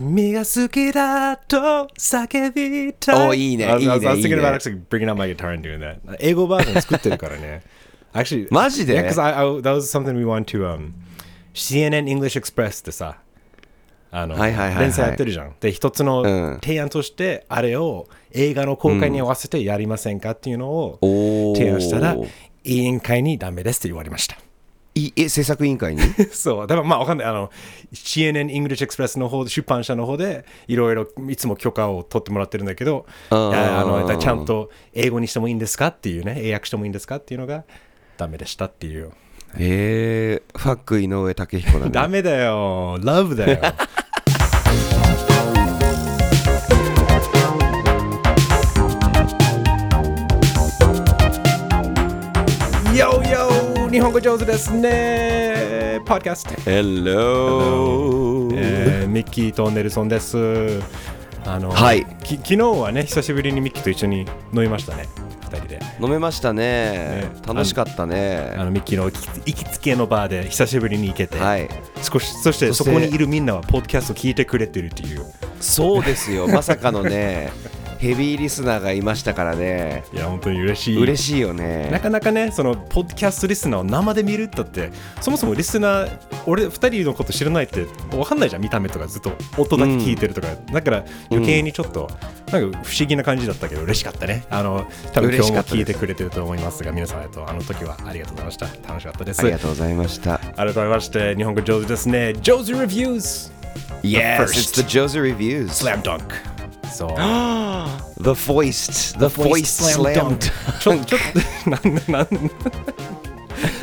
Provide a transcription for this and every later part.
君が好きだと叫びたい。いね。いいね。I was 英語バージョン作ってるからね。マジで、CNN English Express ってさ、あの、は、で、一つの提案として、う、あれを映画の公開に合わせてやりませんかっていうのを提案したら、委員会にダメですって言われました。いえ制作委員会に？そう、だからまあわかんない。あの、CNN English Express の方で、出版社の方で、いろいろいつも許可を取ってもらってるんだけど、あのだちゃんと英語にしてもいいんですか？っていうね、英訳してもいいんですか？っていうのがダメでしたっていう。えー、ファック井上武彦なんだ。ダメだよ、Love だよ。よ日本語上手ですね。ポッドキャスト。Hello えーミッキーとネルソンです。あの、はい。き昨日はね、久しぶりにミッキーと一緒に飲みましたね、二人で。飲めましたね。ね。楽しかったね。あのミッキーの行きつけのバーで久しぶりに行けて、はい。少しそして。そこにいるみんなはポッドキャスト聞いてくれてるっていう。そうですよ。まさかのね ヘビーリスナーがいましたからねいや、本当に嬉しい。嬉しいよねなかなかね、そのポッドキャストリスナーを生で見るったって、そもそもリスナー、俺2人のこと知らないって分かんないじゃん、見た目とかずっと音だけ聞いてるとか、だから余計にちょっと、なんか不思議な感じだったけど、嬉しかったね。あの、多分今日も聞いてくれてると思いますが、皆さん、とあの時はありがとうございました。楽しかったです。ありがとうございました改めまして、日本語上手ですね。上手 Reviews! Yes it's the Josie Reviews Slam Dunk! そう。The Foist The Foist Slam Dunk ちょ、ちょっと、なん、なん、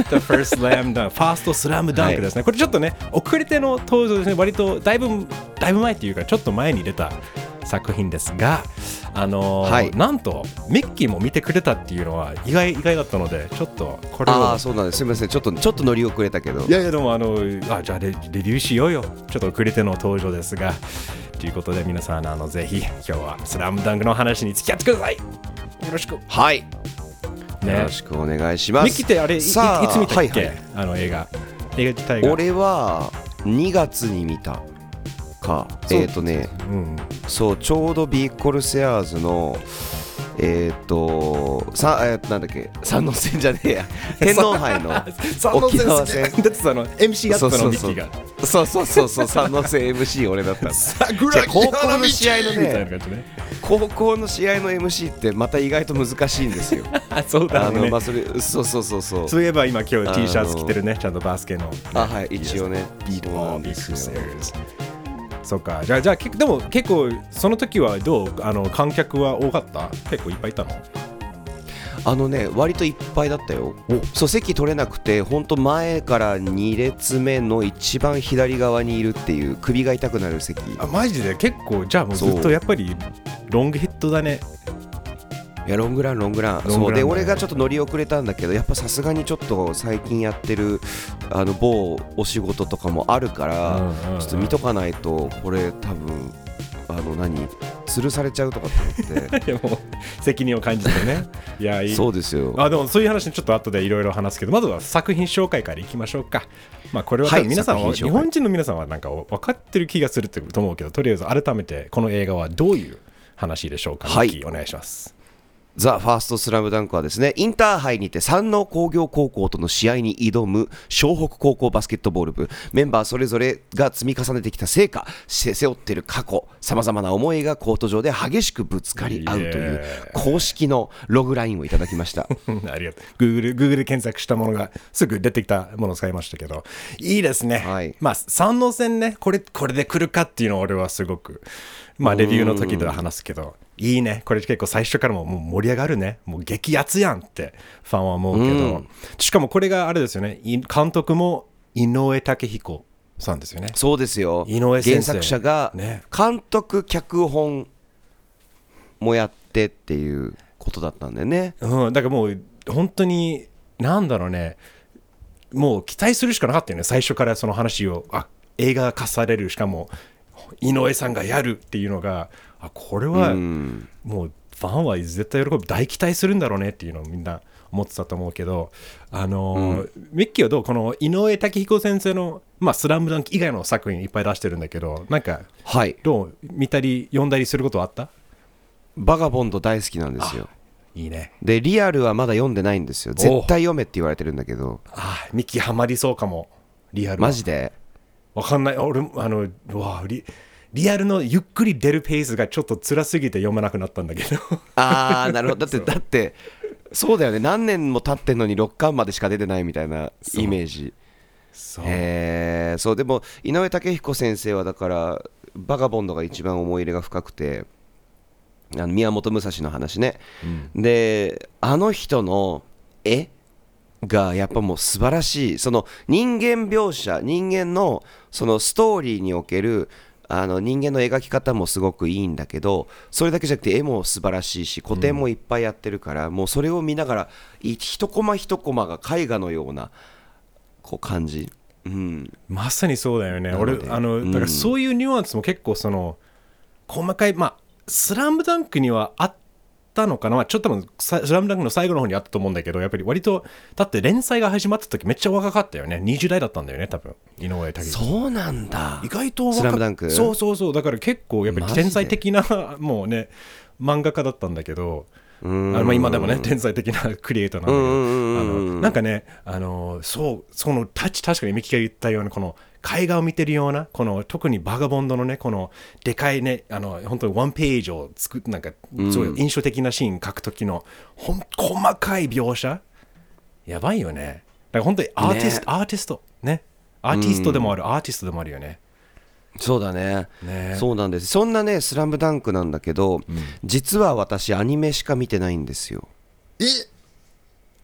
The first slam dunk ファーストスラムダンクですね、これちょっとね遅れての登場ですね。割とだいぶだいぶ前っていうかちょっと前に出た作品ですがあのーはい。なんとミッキーも見てくれたっていうのは意外意外だったのでちょっとこれあそうなんです。すみません。ちょっとちょっと乗り遅れたけど。いやいやでもあのあじゃあレレビューしようよ。ちょっと遅れての登場ですがということで皆さんあのぜひ今日はスラムダンクの話に付き合ってください。よろしく。はい。ね。よろしくお願いします。ミッキーってあれいいいつ見たっけ、はいはい。あの映画。映画自体が。俺は2月に見たか。えっ、ー、とね。うん。そうちょうどビーコルセアーズのえっ、ー、とさえーなんだっけ三能戦じゃねえや天皇杯の沖縄戦だってさあの MC やってたのそうそうそうミそうそうそうそう三能戦 MC 俺だった高校の試合のね高校の試合の MC ってまた意外と難しいんですよあそうだねのまあそれそうそうそうそうそういえば今今日あの T シャツ着てるねちゃんとバスケのあはい一応ねビートそうなボールビそうか。じゃあじゃあけでも結構その時はどう？あの観客は多かった？結構いっぱいいたの？あのね割といっぱいだったよ。そう席取れなくて本当前から2列目の一番左側にいるっていう首が痛くなる席。あマジで？結構じゃあもうずっとやっぱりロングヒットだねいやロングランロングラン。そう。で俺がちょっと乗り遅れたんだけどやっぱさすがにちょっと最近やってるあの某お仕事とかもあるから、うんうんうん。ちょっと見とかないとこれ多分あの何吊るされちゃうとかって思って。でも責任を感じてね。いやいい。そうですよ。あでもそういう話ちょっと後でいろいろ話すけどまずは作品紹介からいきましょうか。まあこれは皆さんは、作品紹介。日本人の皆さんはなんか分かってる気がすると思うけどとりあえず改めてこの映画はどういう話でしょうかはい。お願いしますザ・ファーストスラムダンクはですね、インターハイにて山王工業高校との試合に挑む湘北高校バスケットボール部、メンバーそれぞれが積み重ねてきた成果、せ背負ってる過去、さまざまな思いがコート上で激しくぶつかり合うという公式のログラインをいただきました。う んありがとう。Google, Google で検索したものがすぐ出てきたものを使いましたけど。いいですね、はい。まあ三能戦ねこれこれで来るかっていうのは俺はすごくまあレビューの時では話すけどいいね。これ結構最初からももう盛り上がるね。もう激アツやんってファンは思うけど、うん。しかもこれがあれですよね。い監督も井上武彦さんですよね。そうですよ。井上先生。原作者がね。監督、脚本もやってっていうことだったんだよね。うん、だからもう本当になんだろうね。もう期待するしかなかったよね。最初からその話を。あ映画化される。しかも井上さんがやるっていうのがあこれはうん。もうファンは絶対喜ぶ大期待するんだろうねっていうのをみんな思ってたと思うけどあのーミッキーはどうこの井上武彦先生の「まあ、スラムダンク以外の作品いっぱい出してるんだけどなんかはい。どう見たり読んだりすることはあった？バガボンド大好きなんですよ。いいね。でリアルはまだ読んでないんですよ。絶対読めって言われてるんだけど。あミッキーハマりそうかも。リアルは。マジで？わかんない。俺もあのうわリリアルのゆっくり出るペースがちょっと辛すぎて読めなくなったんだけど。ああなるほど。だってだってそうだよね。何年も経ってんのに6巻までしか出てないみたいなイメージ。そう。へえそうでも井上武彦先生はだからバガボンドが一番思い入れが深くてあの宮本武蔵の話ね、であの人の絵がやっぱもう素晴らしい。その人間描写人間のそのストーリーにおけるあの人間の描き方もすごくいいんだけどそれだけじゃなくて絵も素晴らしいし古典もいっぱいやってるから、もうそれを見ながらい一コマ一コマが絵画のようなこう感じ、うん、まさにそうだよね。俺あのうん。だからそういうニュアンスも結構その細かいまあスラムダンクにはあったのかな、まあ、ちょっと多分さスラムダンクの最後の方にあったと思うんだけどやっぱり割とだって連載が始まった時めっちゃ若かったよね。20代だったんだよね多分。井上武彦そうなんだ。意外と若スラムダンク？そうそうそう。だから結構やっぱり天才的な もうね漫画家だったんだけどあのまあ今でもね天才的な クリエイターなんだけど。うんうんうんあうんのなんかねあのそうそのタッチ確かにミキが言ったようなこの絵画を見てるようなこの特にバガボンドのねこのでかいねあの本当にワンページを作っなんかそういう印象的なシーン描く時のほん細かい描写。やばいよね。だから本当にアーティスト、アーティスト。ね。アーティストでもある、アーティストでもあるよね。そうだね。ね。そうなんです。そんなね「スラムダンクなんだけど、実は私アニメしか見てないんですよ。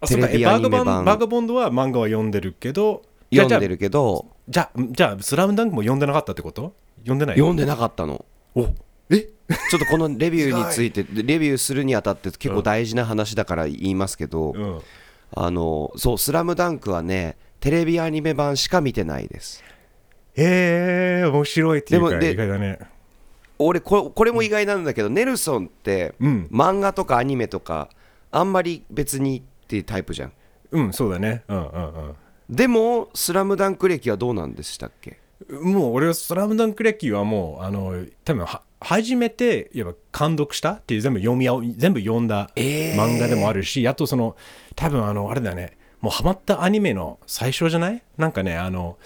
あそうか。テレビえバガボンアニメ版バガボンドは漫画は読んでるけど読んでるけどじゃあじゃあスラムダンクも読んでなかったってこと？読んでない？読んでなかったの。おえ？ちょっとこのレビューについてレビューするにあたって結構大事な話だから言いますけど、うん。あのそう「スラムダンクはねテレビアニメ版しか見てないです。へえ面白いっていうかでもで意外だね。俺ここれも意外なんだけど、ネルソンって、うん。漫画とかアニメとかあんまり別にっていうタイプじゃん。うんそうだね。うんうんでも「スラムダンク歴はどうなんでしたっけ？うんもう俺は「スラムダンク歴はもうあの多分は初めてやっぱ監読したっていう全部読み合う全部読んだえー。漫画でもあるし、あとその多分あのあれだよね。もうハマったアニメの最初じゃない？なんかねあの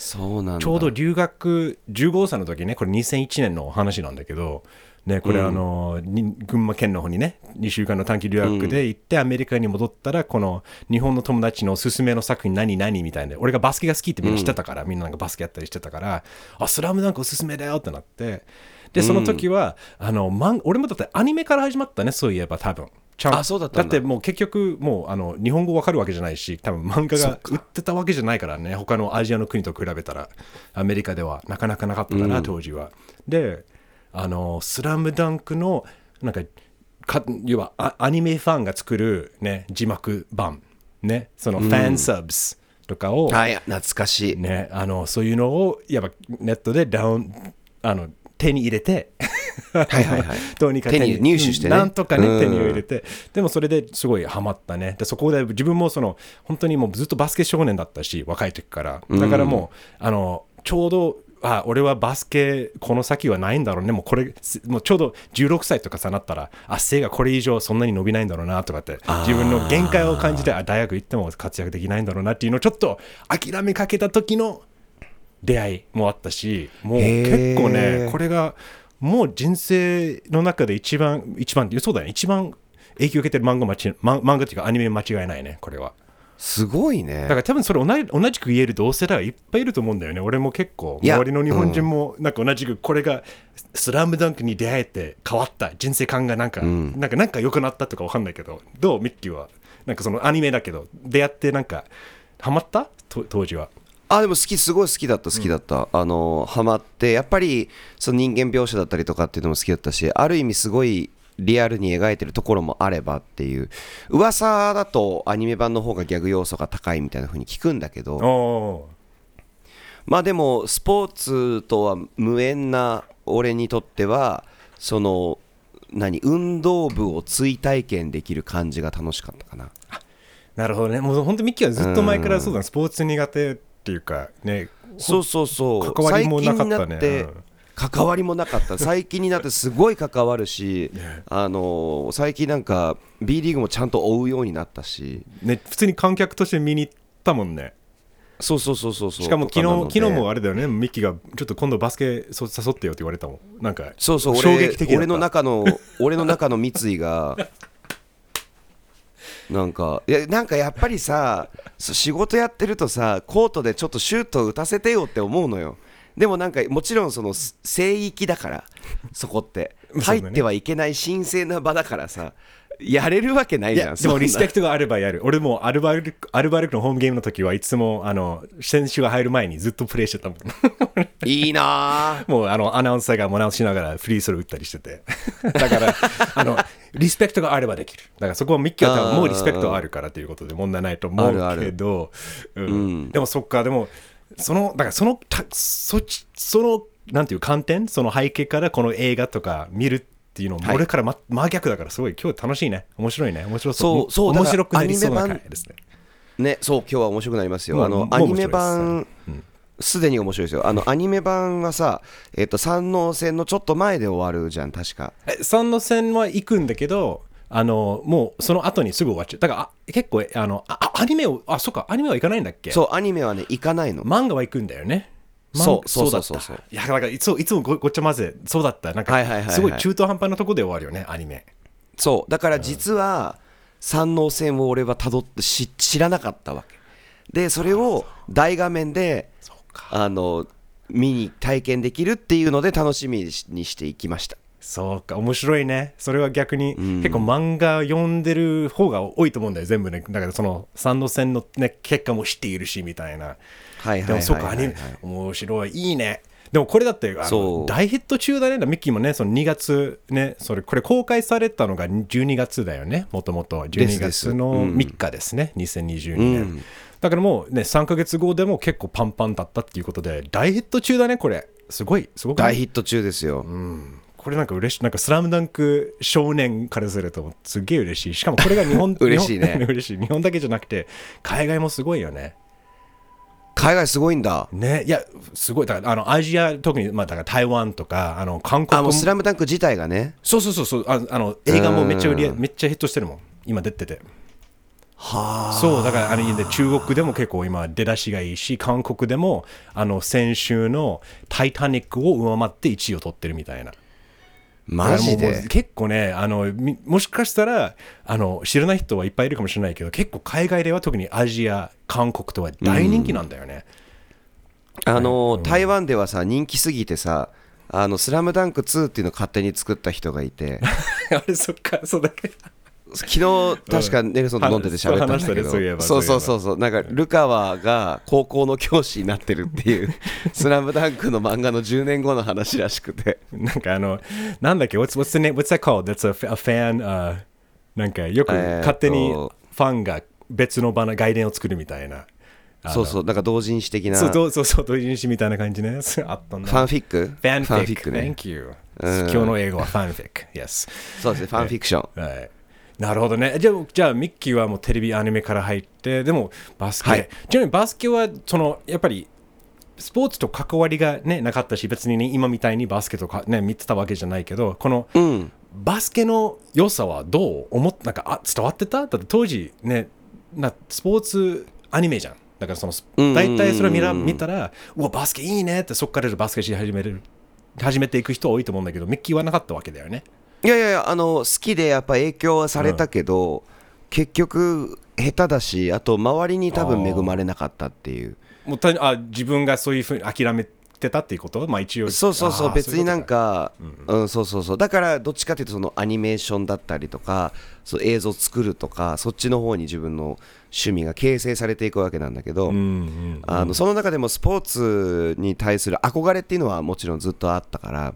ちょうど留学15歳の時ねこれ2001年のお話なんだけどねこれあの、に群馬県の方にね2週間の短期留学で行ってアメリカに戻ったらこの日本の友達のおすすめの作品何何みたいな。俺がバスケが好きってみんな知ってたから、みんななんかバスケやったりしてたからあスラムダンクおすすめだよってなって。でその時は、あのマン俺もだってアニメから始まったねそういえば多分。ちゃんあそうだったんだ。ってもう結局もうあの日本語わかるわけじゃないし多分漫画が売ってたわけじゃないからね他のアジアの国と比べたら。アメリカではなかなかなかったから、当時は。であの「スラムダンクのなんかか要はアアニメファンが作る、ね、字幕版ねそのファンサブスとかを、はい懐かしい。ね、あのそういうのをやっぱネットでダウンあの手に入れてはいはいはい。どうにか手に入手してね。なんとかね、うん。手に入れてでもそれですごいハマったね。でそこで自分もその本当にもうずっとバスケ少年だったし若い時から。だからもう、あのちょうどあ俺はバスケこの先はないんだろうね。もうこれもうちょうど16歳とかさなったらあ背がこれ以上そんなに伸びないんだろうなとかって自分の限界を感じてあ大学行っても活躍できないんだろうなっていうのをちょっと諦めかけた時の出会いもあったしもう結構ねこれがもう人生の中で一番一番そうだね。一番影響を受けてる漫画間漫画っていうかアニメ間違いないねこれはすごいね。だから多分それ同じ同じく言える同世代はいっぱいいると思うんだよね。俺も結構周りの日本人もなんか同じくこれが「スラムダンクに出会えて変わった人生観がなんか、なんかなんか良くなったとかわかんないけどどうミッキーは？なんかそのアニメだけど出会ってなんかハマった？と当時は。あでも好きすごい好きだった好きだった、あのハマってやっぱりその人間描写だったりとかっていうのも好きだったしある意味すごいリアルに描いてるところもあればっていう。噂だとアニメ版の方がギャグ要素が高いみたいな風に聞くんだけど。おまあでもスポーツとは無縁な俺にとってはその何運動部を追体験できる感じが楽しかったかな。なるほどね。もう本当ミッキーはずっと前からそうだ、ね、スポーツ苦手っていうかね。そうそうそう。関わりもなかったね関わりもなかった。最近になってすごい関わるし、あの最近なんか B リーグもちゃんと追うようになったし。ね普通に観客として見に行ったもんね。そうそうそうそうそう。しかも昨日昨日もあれだよね。ミッキーがちょっと今度バスケ誘ってよって言われたもん。なんかそうそう衝俺撃的俺の中の俺の中の三井が なんかいやなんかやっぱりさ仕事やってるとさコートでちょっとシュート打たせてよって思うのよでもなんかもちろんその聖域だから そこって。入ってはいけない神聖な場だからさやれるわけないいじゃん。でもリスペクトがあればやる。俺もアルバルクアルバルクのホームゲームの時はいつもあの選手が入る前にずっとプレーしてたもん。いいなあ。もうあのアナウンサーがも直しながらフリースロー打ったりしてて。だからあのリスペクトがあればできる。だからそこはミッキーは多分もうリスペクトあるからということで問題ないと思うけど。うん。うん。でもそっかでもそのだからそのたそっちそのなんていう観点？その背景からこの映画とか見るっていうのもはい。俺から、ま真逆だからすごい今日楽しいね。面白いね。面白そう。そう面白くなりそうなだからアニメ版回ですね。ねそう今日は面白くなりますよ。あのアニメ版ですすでに面白いですよ。あのアニメ版はさえっ、と山王戦のちょっと前で終わるじゃん確か。え三の線は行くんだけどあのもうその後にすぐ終わっちゃう。だからあ結構あのああアニメをあそっかアニメは行かないんだっけ？そうアニメはね行かないの。漫画は行くんだよね。そうそうだった。そうそう。そういやだからいつもいつもごごっちゃ混ぜそうだった。なんか、はいはいはいはい。すごい中途半端なとこで終わるよねアニメ。そう。だから実は山王戦を俺はたどって知知らなかったわけ。でそれを大画面であの見に体験できるっていうので楽しみにしていきましたそうか面白いね。それは逆に、結構漫画読んでる方が多いと思うんだよ全部ね。だからその三の線の、ね、結果も知っているしみたいな。はいでもはいはいはい、そうかアニメ面白いいいね。でもこれだってあの大ヒット中だねミッキーもねその2月ねそれこれ公開されたのが12月だよねもともと12ですです。月のうん。3日ですね、2022う年、ん。だからもうね3か月後でも結構パンパンだったっていうことで大ヒット中だねこれ。すごいすごくない？大ヒット中ですよ、これなんか嬉しいなんかスラムダンク少年からするとすげえ嬉しい。しかもこれが日本 嬉しいね。嬉しい。日本だけじゃなくて海外もすごいよね。海外すごいんだ。ね。いやすごい。だからあのアジア特にまあだから台湾とかあの韓国も。あもうスラムダンク自体がね。そうそうそうそう。ああの映画もめっちゃ売りうん。めっちゃヒットしてるもん。今出てて。はあ。そうだからあので中国でも結構今出だしがいいし韓国でもあの先週の「タイタニック」を上回って1位を取ってるみたいなマジで？結構ねあのみもしかしたらあの知らない人はいっぱいいるかもしれないけど結構海外では特にアジア韓国とは大人気なんだよね、あの台湾ではさ人気すぎてさ「あのスラムダンク2っていうのを勝手に作った人がいて。あれそっかそうだけ昨日確かネルソンと飲んでて喋ったんだけ話したねそういえどばそうそうそうそうなんかルカワが高校の教師になってるっていう「スラムダンクの漫画の10年後の話らしくてなんかあの、なんだっけ、what's, what's, the name, what's that called? That's a, a fan,、uh, なんかよく勝手にファンが別の場の外伝を作るみたいな。そうそうなんか同人誌的なそうフそうそう同人誌みたいな感じね。あったんだ。ァンフィック？ファンフィック。ね Thank you. うん今日の英語はファンフィック。Yes. そうですねファンフィクションはい。なるほどね。じゃあ、じゃあミッキーはもうテレビアニメから入って、でもバスケ。はい。ちなみにバスケは、その、やっぱり、スポーツと関わりが、ね、なかったし、別に、ね、今みたいにバスケとか、ね、見てたわけじゃないけど、この、うん。バスケの良さはどう思っなんかあ伝わってた？だって当時ねなスポーツアニメじゃん。だからその大体それ見ら見たらうわバスケいいねってそこからバスケし始める始めていく人多いと思うんだけどミッキーはなかったわけだよねいやいやいやあの好きでやっぱ影響はされたけど、結局下手だしあと周りに多分恵まれなかったっていう。もうあ自分がそういうふうに諦めてたっていうこと？まあ一応。そうそうそう別になんそういうかうんそうそうそう。だからどっちかっていうとそのアニメーションだったりとかそう映像作るとかそっちの方に自分の趣味が形成されていくわけなんだけど、うんうん。あのその中でもスポーツに対する憧れっていうのはもちろんずっとあったから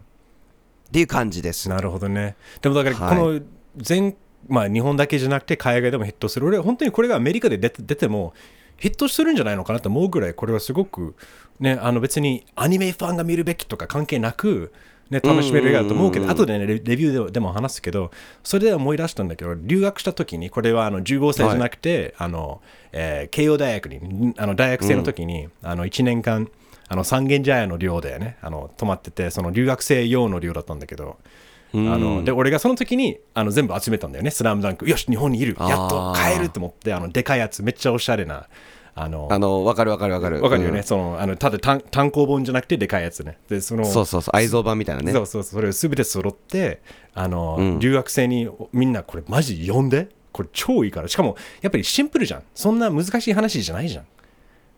っていう感じです。なるほどね。でもだからはい。この全、まあ日本だけじゃなくて海外でもヒットする。俺は本当にこれがアメリカで出て出てもヒットするんじゃないのかなと思うぐらいこれはすごくねあの別にアニメファンが見るべきとか関係なくね、楽しめる映画だと思うけど、うん。後でね、レレビューでもでも話すけど、それで思い出したんだけど、留学した時に、これはあの15歳じゃなくて、あのえー慶応大学に、あの大学生の時に、あの1年間、あの三軒茶屋の寮でね、あの泊まってて、その留学生用の寮だったんだけど、あので俺がその時にあの全部集めたんだよね、スラムダンク。よし、日本にいる、やっと帰ると思って、あのでかいやつ、めっちゃおしゃれな。あのあのわかるわかるわかる。わかるよね、うん。そのあのただ単単行本じゃなくてでかいやつね。でそのそうそうそう。愛蔵版みたいなね。そうそうそれを全て揃ってあの、うん。留学生にみんなこれマジ読んで？これ超いいから。しかもやっぱりシンプルじゃん。そんな難しい話じゃないじゃん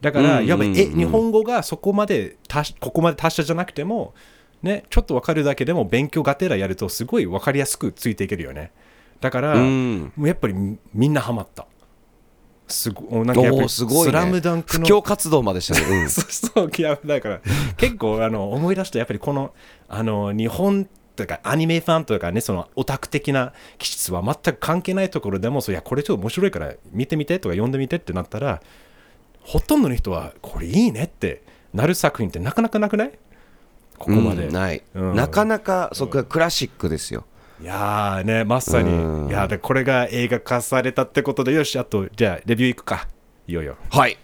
だから、うんやっぱえ日本語がそこまでここまで達者じゃなくてもねちょっと分かるだけでも勉強がてらやるとすごい分かりやすくついていけるよね。だから、うん。もうやっぱりみみんなハマった。すごなんかやっぱおりーすごいね。スラムダンクの布教活動までしたね、うん。そうそういやだから結構あの思い出したやっぱりこのあの日本とかアニメファンとかねそのオタク的な気質は全く関係ないところでもそういやこれちょっと面白いから見てみてとか読んでみてってなったらほとんどの人はこれいいねってなる作品ってなかなかなくない？ここまで、うんない、うん。なかなかそこがクラシックですよ。いやーねまさに、うん。いやでこれが映画化されたってことでよしあとじゃあレビューいくか。いよいよ。はい。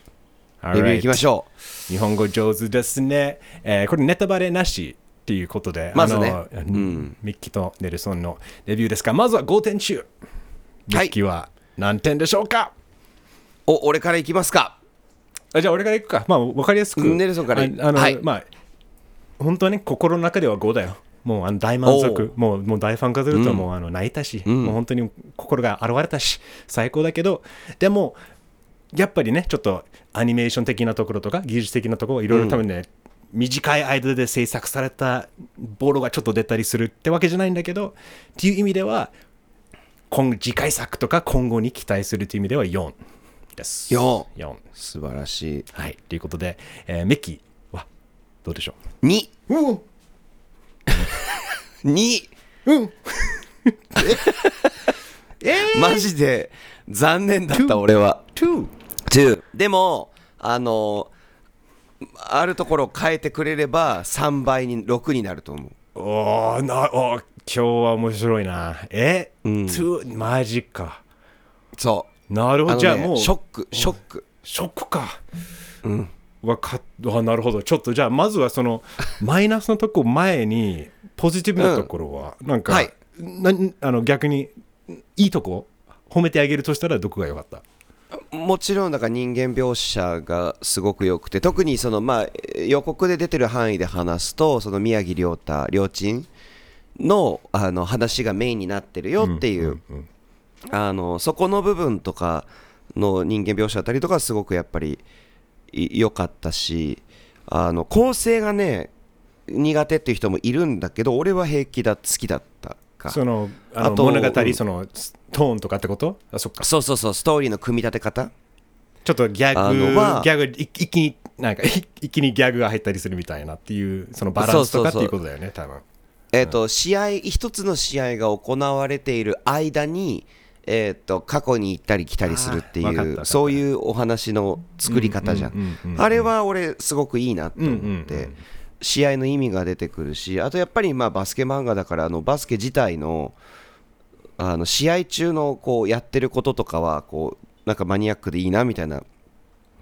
レビューいきましょ日本語上手ですね。えーこれネタバレなしっていうことで、まずね。あのうん。ミッキーとネルソンのレビューですが、まずは5点中。ミッキーは何点でしょうか、うお俺からいきますかあじゃあ俺からいくか。まあ分かりやすく。ネルソンからああの、はい。まあ、本当はね、心の中では5だよ。もうあの大満足、もうもう大ファン化するともうあの泣いたし、ん。もう本当に心が現れたし、最高だけど、でも、やっぱりね、ちょっとアニメーション的なところとか、技術的なところ、いろいろ多分ね、短い間で制作されたボロがちょっと出たりするってわけじゃないんだけど、っていう意味では、今次回作とか今後に期待するという意味では4です。4 4素晴らしい。はい。ということで、えーミッキーはどうでしょ2ううん。2うん。マジで残念だった俺は !2! 2でもあのあるところを変えてくれれば3倍に6になると思う。おーなおー今日は面白いな。え、うん ?2 マジか。そうなるほど。あのじゃあもう、ねショックショック。ショックか。うん。わかっあなるほど。ちょっとじゃあまずはその マイナスのとこ前にポジティブなところは、なんか、はい。なあの逆にいいとこ褒めてあげるとしたらどこが良かった？もちろんだから人間描写がすごく良くて特にそのまあ予告で出てる範囲で話すとその宮城亮太亮珍のあの話がメインになってるよっていう、うんあのそこの部分とかの人間描写だったりとかすごくやっぱりい良かったしあの構成がね苦手っていう人もいるんだけど俺は平気だ好きだったか。そのあの物語、うん。そのトーンとかってこと？あそっか。そうそうそう。ストーリーの組み立て方。ちょっとギャあグギャグい一気になんかい一気にギャグが入ったりするみたいなっていうそのバランスとかっていうことだよね多分。えーと試合一つの試合が行われている間に、えー、と過去に行ったり来たりするっていうそういうお話の作り方じゃうんあれは俺すごくいいなと思って、試合の意味が出てくるしあとやっぱりまあバスケ漫画だからあのバスケ自体のあの試合中のこうやってることとかはこうなんかマニアックでいいなみたいな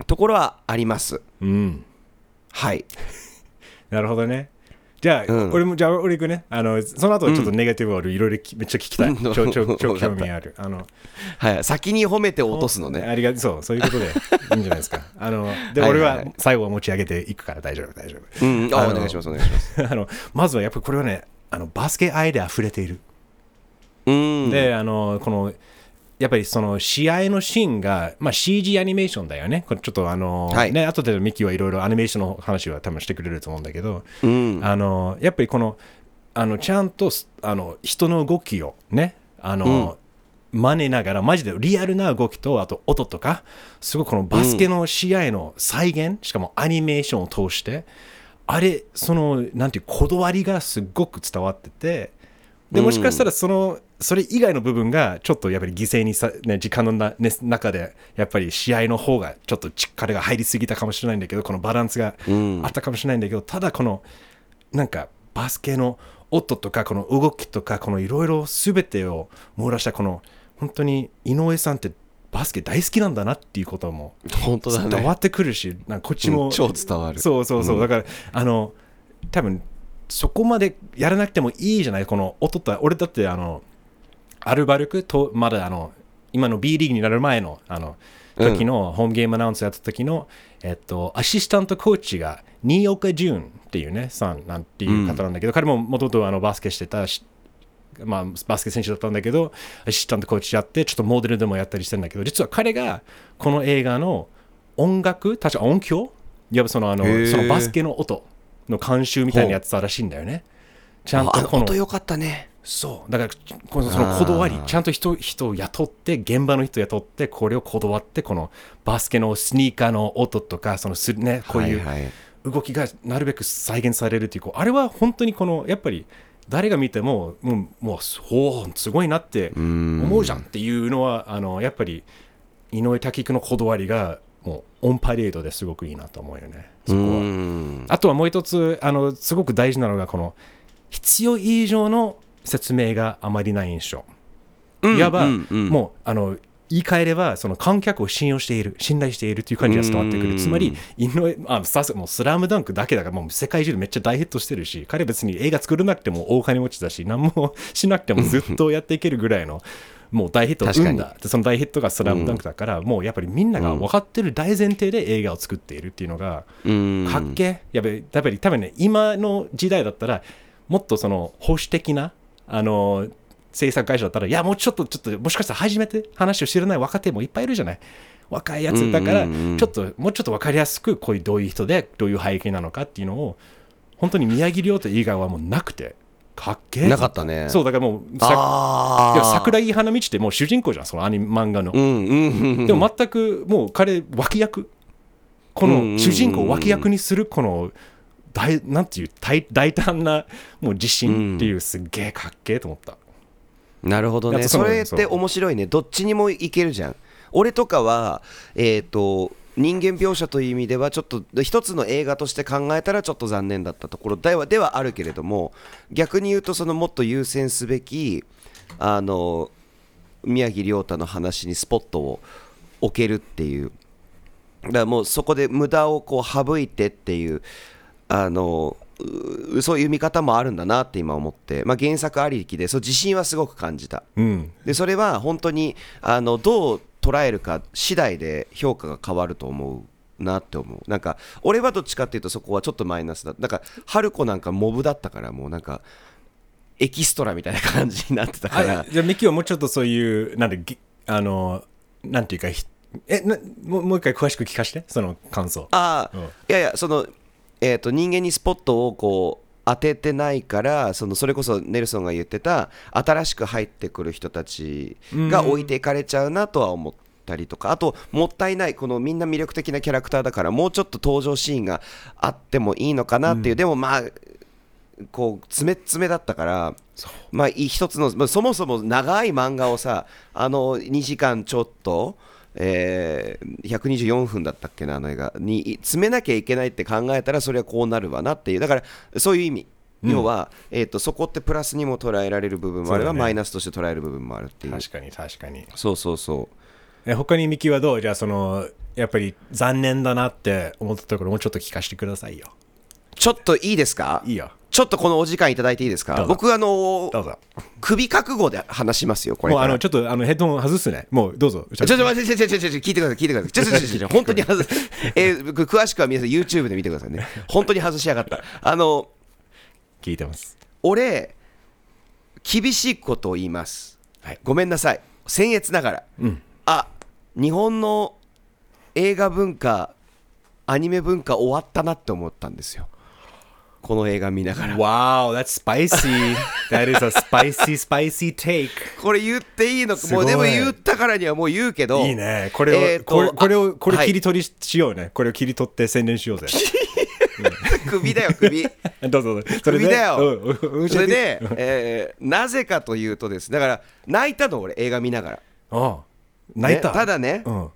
ところはあります。うん。はい。なるほどねじゃあ、うん。俺もじゃあ俺行くね。あのその後ちょっとネガティブあるいろいろきめっちゃ聞きたい。うん超超超興味ある。あの。はい先に褒めて落とすのね。ありがそうそういうことでいいんじゃないですか。あのではい俺は最後は持ち上げていくから大丈夫大丈夫。うんあお願いしますお願いします。あのまずはやっぱりこれはねあのバスケ愛で溢れている。うん。であのこのやっぱりその試合のシーンが、まあ、CG アニメーションだよね。これちょっとあの、はい。ね、後でミキはいろいろアニメーションの話は多分してくれると思うんだけど、うん。あのやっぱりこのあのちゃんとすあの人の動きをねあの、真似ながらマジでリアルな動きとあと音とかすごいこのバスケの試合の再現、しかもアニメーションを通してあれそのなんていうこだわりがすごく伝わっててでもしかしたらその、それ以外の部分がちょっとやっぱり犠牲にさ、ね、時間のな、ね、中でやっぱり試合の方がちょっと力が入りすぎたかもしれないんだけどこのバランスがうん。あったかもしれないんだけど、ただこのなんかバスケの音とかこの動きとかこのいろいろ全てを網羅したこの本当に井上さんってバスケ大好きなんだなっていうことも本当だね。伝わってくるしなんかこっちも、うん超伝わる。そうそうそう、うん。だからあの多分そこまでやらなくてもいいじゃないこの音と俺だってあのアルバルクとまだあの今の B リーグになる前のあのうん。時のホームゲームアナウンスやった時の、えっと、アシスタントコーチが新岡潤っていうねさんなんていう方なんだけど、彼ももともとあのバスケしてたしまあ、バスケ選手だったんだけど、アシスタントコーチやって、ちょっとモデルでもやったりしてるんだけど、実は彼がこの映画の音楽、確か音響いわばそのあのそのバスケの音の監修みたいなやつたらしいんだよね。ちゃんとこの音良かったねそう。だからこのそのこだわりちゃんと人人を雇って現場の人を雇ってこれをこだわってこのバスケのスニーカーの音とかそのすねこういう動きがなるべく再現されるっていうあれは本当にこのやっぱり誰が見てももうもうそうすごいなってん思うじゃんっていうのはあのやっぱり井上武樹のこだわりがもうオンパレードですごくいいなと思うよね。そこは。うん。あとはもう一つあのすごく大事なのがこの必要以上の説明があまりない印象。いわば、うんうん。もうあの言い換えればその観客を信用している信頼しているという感じが伝わってくうん。るつまり井上あさすもうスラムダンクだけだからもう世界中でめっちゃ大ヒットしてるし彼別に映画作らなくても大金持ちだし何もしなくてもずっとやっていけるぐらいのもう大ヒットを生んだ。でその大ヒットがスラムダンクだから、もうやっぱりみんなが分かってる大前提で映画を作っているっていうのが、うん。かっけやっぱり多分ね今の時代だったらもっとその保守的なあの制作会社だったらいやもうちょっとちょっともしかしたら初めて話を知らない若手もいっぱいいるじゃない？若いやつだからちょっともうちょっと分かりやすくこういうどういう人でどういう背景なのかっていうのを本当に宮城亮太以外はもうなくてかっけえ。なかったね。そうだからもうさああいや桜木花道ってもう主人公じゃんそのアニメ漫画の。でも全くもう彼脇役。この主人公を脇役にするこの大なんていう大大胆なもう自信っていうすっげえかっけえと思った、なるほどね。それって面白いね。どっちにもいけるじゃん。俺とかはえっ、と人間描写という意味ではちょっと一つの映画として考えたらちょっと残念だったところではではあるけれども逆に言うとそのもっと優先すべきあの宮城亮太の話にスポットを置けるっていう。だからもうそこで無駄をこう省いてっていうあのうそういう見方もあるんだなって今思って、まあ、原作ありきでそう自信はすごく感じた。うん。でそれは本当にあのどう捉えるか次第で評価が変わると思うなって思う。なんか俺はどっちかっていうとそこはちょっとマイナスだ。なんか春子なんかモブだったからもうなんかエキストラみたいな感じになってたから。あじゃあミキはもうちょっとそういうなんでぎあのなんていうかひえなもうもう一回詳しく聞かせて。その感想。ああ、うん。いやいやその、えー、と人間にスポットをこう当ててないからそのそれこそネルソンが言ってた新しく入ってくる人たちが置いていかれちゃうなとは思ったりとかあともったいないこのみんな魅力的なキャラクターだからもうちょっと登場シーンがあってもいいのかなっていう、でもまあこう詰め詰めだったからまあい一つのまあそもそも長い漫画をさあの2時間ちょっと、えー124分だったっけなあの映画。に詰めなきゃいけないって考えたらそれはこうなるわなっていう。だからそういう意味。要は、えー、とそこってプラスにも捉えられる部分もあれば、ね。マイナスとして捉える部分もあるっていう。確かに確かに。そうそうそう。え他にミキはどう？じゃあそのやっぱり残念だなって思ったところもうちょっと聞かせてくださいよ。ちょっといいですか？いいよちょっとこのお時間いただいていいですか？僕あの首覚悟で話しますよこれあのちょっとあのヘッドホン外すねもうどうぞちょっと待って、ちょちょ聞いてください、聞いてください。ちょちょちょちょちょ、本当に外す。えー、僕詳しくは皆さん YouTube で見てくださいね。本当に外しやがった。あの、聞いてます俺、厳しいことを言います。はいごめんなさい。僭越ながら。うんあ、日本の映画文化、アニメ文化終わったなって思ったんですよ。この映画見ながら。Wow, that's spicy. that is a spicy, spicy take. これ言っていいのか、もうでも言ったからにはもう言うけど。いいね。これを、えーとこれこれを、これはい切り取りしようね。これを切り取って宣伝しようぜ。首だよ、首。どうぞどうぞ。それで首だようんうんうんそれで、えーなぜかというとですだから泣いたの俺映画見ながらああ泣いた、ねただねうん。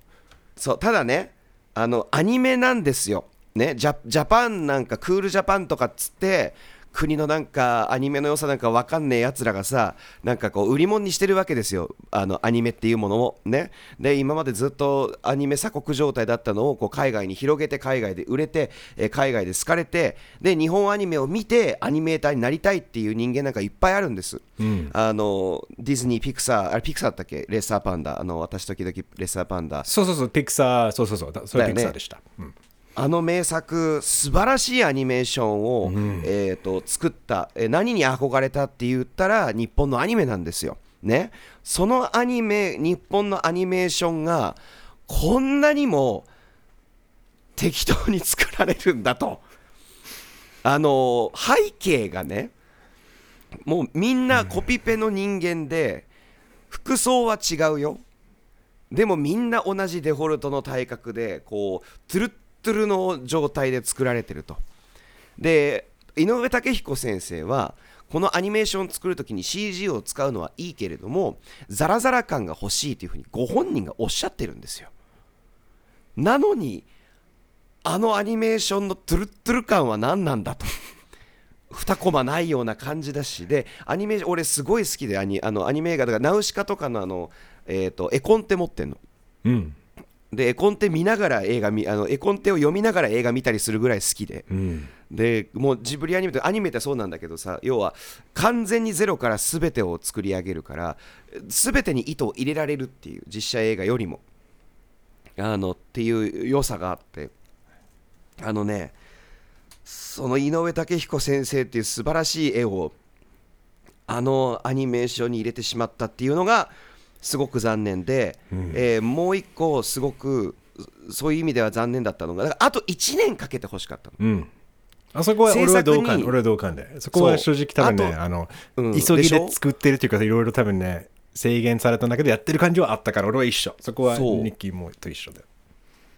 そうただねあのアニメなんですよねジャジャパンなんかクールジャパンとかっつって国のなんかアニメの良さなんか分かんねえやつらがさなんかこう売り物にしてるわけですよ。あのアニメっていうものを。ね。で今までずっとアニメ鎖国状態だったのをこう海外に広げて海外で売れて、えー海外で好かれてで日本アニメを見てアニメーターになりたいっていう人間なんかいっぱいあるんです、あのディズニーピクサーあれピクサーだったっけ？レッサーパンダあの私時々レッサーパンダそうそうそうピクサーそうそうそう。だそれピクサーでした、うんあの名作素晴らしいアニメーションを、えー、と作った、えー何に憧れたって言ったら日本のアニメなんですよ。ね、そのアニメ日本のアニメーションがこんなにも適当に作られるんだと。あの背景がねもうみんなコピペの人間で服装は違うよでもみんな同じデフォルトの体格でこうトゥルットゥルの状態で作られてると。で井上武彦先生はこのアニメーションを作るときに CG を使うのはいいけれどもザラザラ感が欲しいというふうにご本人がおっしゃってるんですよ。なのにあのアニメーションのトゥルットゥル感は何なんだと。2コマないような感じだしでアニメ俺すごい好きでアニあのアニメ映画だかナウシカとかのあの、えー、と絵コンテ持ってんの。うん。で絵コンテ見ながら映画見あの絵コンテを読みながら映画見たりするぐらい好きで。うん。でもうジブリアニメってアニメってそうなんだけどさ要は完全にゼロから全てを作り上げるから全てに意図を入れられるっていう実写映画よりも。あのっていう良さがあって。あのねその井上武彦先生っていう素晴らしい絵をあのアニメーションに入れてしまったっていうのがすごく残念で、えーもう一個すごくそういう意味では残念だったのがあと1年かけてほしかったの。うん。あそこは俺は同感。俺は同感で。そこは正直多分ねあの、うん。急ぎで作ってるっていうかいろいろ多分ね制限されたんだけどやってる感じはあったから俺は一緒。そこはニッキーもと一緒で。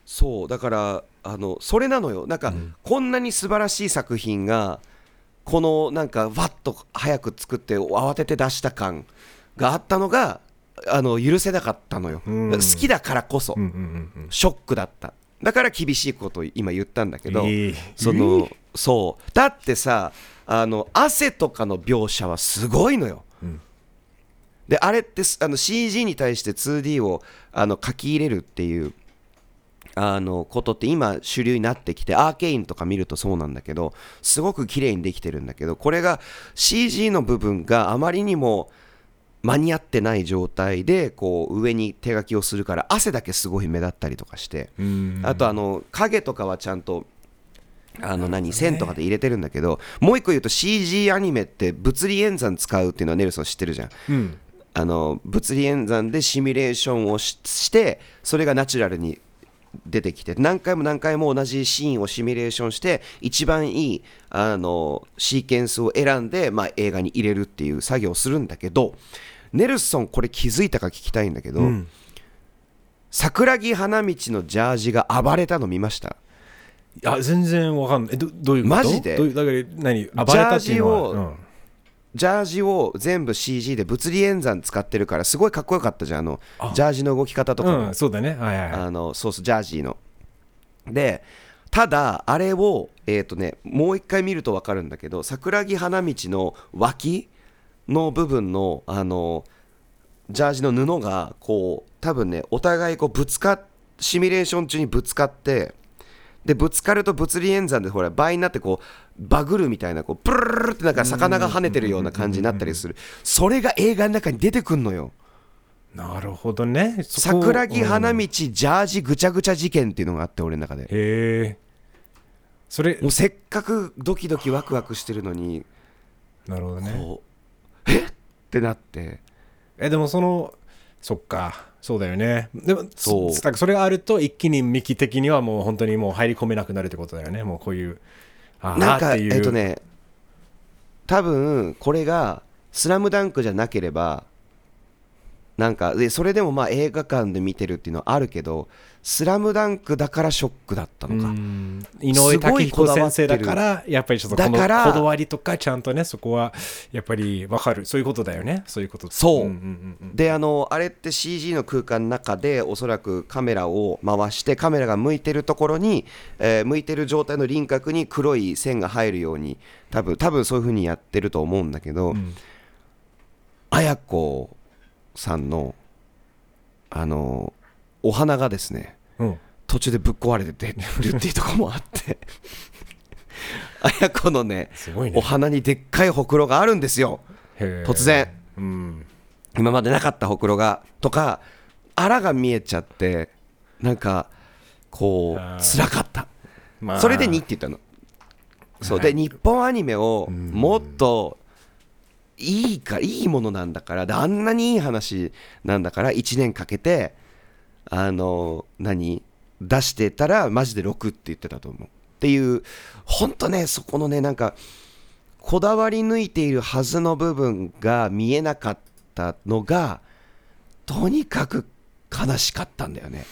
そう。だからあのそれなのよ。なんか、こんなに素晴らしい作品がこのなんかわっと早く作って慌てて出した感があったのがあの許せなかったのよ、うん。好きだからこそ、ショックだった。だから厳しいことを今言ったんだけど、ええそのそう。だってさあの汗とかの描写はすごいのよ、ん。であれってすあの CG に対して 2D をあの書き入れるっていうあのことって今主流になってきてアーケインとか見るとそうなんだけどすごく綺麗にできてるんだけどこれが CG の部分があまりにも間に合ってない状態でこう上に手書きをするから汗だけすごい目立ったりとかしてうん。あとあの影とかはちゃんとあの何線とかで入れてるんだけどもう一個言うと CG アニメって物理演算使うっていうのはネルソン知ってるじゃん。うん。あの物理演算でシミュレーションをししてそれがナチュラルに出てきて何回も何回も同じシーンをシミュレーションして一番いいあのシーケンスを選んで、まあ、映画に入れるっていう作業をするんだけどネルソンこれ気づいたか聞きたいんだけど、うん。桜木花道のジャージが暴れたの見ました？いや全然わかんない。えどどういうこと？マジで？どういうだから何？暴れたっていうのはジャージャージを全部 CG で物理演算使ってるからすごいかっこよかったじゃん。あのあ。ジャージの動き方とかも。うん、うん、そうだね。はいはいはい。あのそうそうジャージーの。でただあれをえっ、とねもう一回見ると分かるんだけど桜木花道の脇の部分のあのジャージの布がこう多分ねお互いこうぶつかっシミュレーション中にぶつかってでぶつかると物理演算でほら倍になってこうバグるみたいなこうプルルルルってなんか魚が跳ねてるような感じになったりする。それが映画の中に出てくんのよ。なるほどね。桜木花うん。道ジャージぐちゃぐちゃ事件っていうのがあって俺の中で。へえ。それもうせっかくドキドキワクワクしてるのに。なるほどね。こうえ？ってなって。えでもそのそっか。そうだよね。でもそう。それがあると一気にミキ的にはもう本当にもう入り込めなくなるってことだよね。もうこういうあーなんかっていう。えっとね多分これが「スラムダンクじゃなければなんかでそれでもまあ映画館で見てるっていうのはあるけど「スラムダンクだからショックだったのか、うん。井上武彦先生だからやっぱりちょっとこのだからこだわりとかちゃんとねそこはやっぱり分かる。そういうことだよね。そういうこと。そう。んんうんうん。であのあれって CG の空間の中でおそらくカメラを回してカメラが向いてるところに、えー向いてる状態の輪郭に黒い線が入るように多分多分そういう風にやってると思うんだけど、ん。綾子さんのあのお花がですねうん。途中でぶっ壊れて出るっていうところもあって。綾子のねね。お花にでっかいほくろがあるんですよ。突然。うん。今までなかったほくろがとかあらが見えちゃってなんかこう辛かった。まあ。それで2って言ったの。そう。で日本アニメをもっといいかいいものなんだからであんなにいい話なんだから1年かけてあの何出してたらマジで6って言ってたと思う。っていう本当ねそこのねなんかこだわり抜いているはずの部分が見えなかったのがとにかく悲しかったんだよね。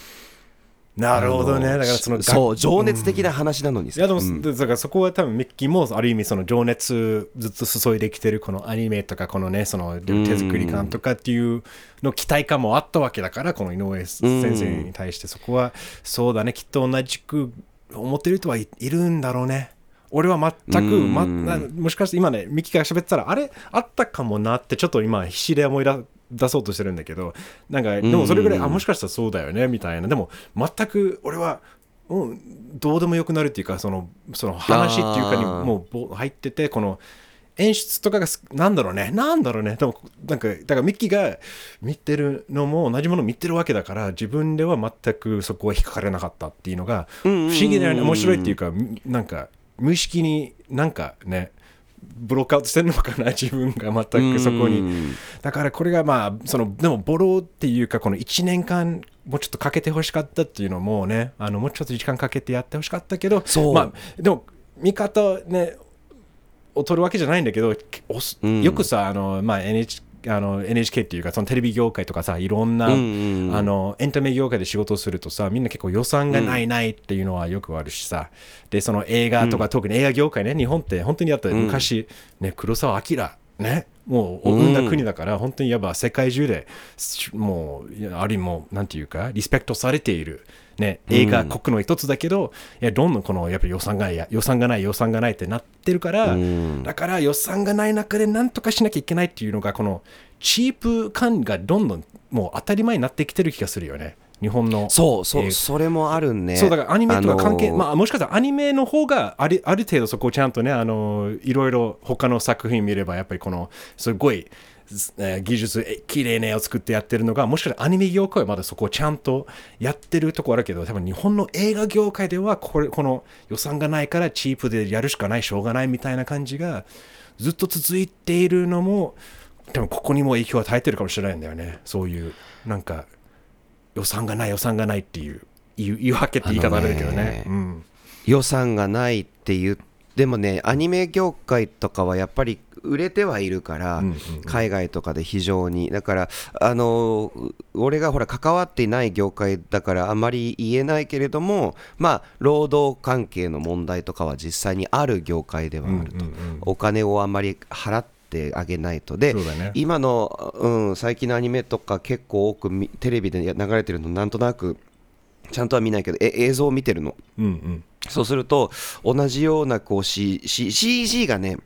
なるほどね。だからそのそう情熱的な話なのにさ。いやでも、うん。だからそこは多分ミッキーもある意味その情熱ずっと注いできてるこのアニメとかこのねその手作り感とかっていうの期待感もあったわけだからこの井上先生に対してそこはそうだね。きっと同じく思ってる人はいいるんだろうね。俺は全く、ま、なもしかして今ねミッキーが喋ってたらあれ？あったかもなってちょっと今必死で思い出出そうとしてるんだけどなんかでもそれぐらい、あもしかしたらそうだよねみたいな。でも全く俺はうん、どうでもよくなるっていうかそのその話っていうかにもうぼ入っててこの演出とかがすなんだろうねなんだろうね。でもなんかだからミッキーが見てるのも同じもの見てるわけだから自分では全くそこは引っかかれなかったっていうのが不思議だよね。面白いっていうかみなんか無意識になんかねブロックアウトしてるのかな？自分が全くそこに。だからこれがまあそのでもボロっていうかこの1年間もうちょっとかけてほしかったっていうのもねあのもうちょっと時間かけてやってほしかったけどそう。まあでも見方ねを取るわけじゃないんだけどよくさあの、まあ、NHK あの NHK っていうかそのテレビ業界とかさいろんな、あのエンタメ業界で仕事をするとさみんな結構予算がないないっていうのはよくあるしさ、でその映画とか、特に映画業界ね日本って本当にやったら昔、ね黒澤明ねもう生んだ国だから、本当にやっぱ世界中でしもうある意味もうなんていうかリスペクトされている、ね、映画国の一つだけど、いやどんどんこのやっぱり予算がない予算がない予算がないってなってるから、だから予算がない中でなんとかしなきゃいけないっていうのがこのチープ感がどんどんもう当たり前になってきてる気がするよね。日本のそうそう、えーそれもあるね。そうだからアニメとか関係、あのーまあ、もしかしたらアニメの方がありある程度そこをちゃんとねあのいろいろ他の作品見ればやっぱりこのすごい、えー技術え綺麗な絵を作ってやってるのがもしかしたらアニメ業界はまだそこをちゃんとやってるとこあるけど多分日本の映画業界ではこれこの予算がないからチープでやるしかないしょうがないみたいな感じがずっと続いているのも多分ここにも影響を与えてるかもしれないんだよね。そういうなんか予算がない予算がないっていう言い訳って言い方あるけどね。ねうん。予算がないっていうでもねアニメ業界とかはやっぱり売れてはいるから、うんうん海外とかで非常に。だからあの俺がほら関わっていない業界だからあまり言えないけれどもまあ労働関係の問題とかは実際にある業界ではあると、うんうんうんお金をあまり払ってあげないと。で、ね。今の、うん、最近のアニメとか結構多くみテレビで流れてるのなんとなくちゃんとは見ないけどえ映像を見てるの。うんうんそうすると同じようなこう、C C、CG がね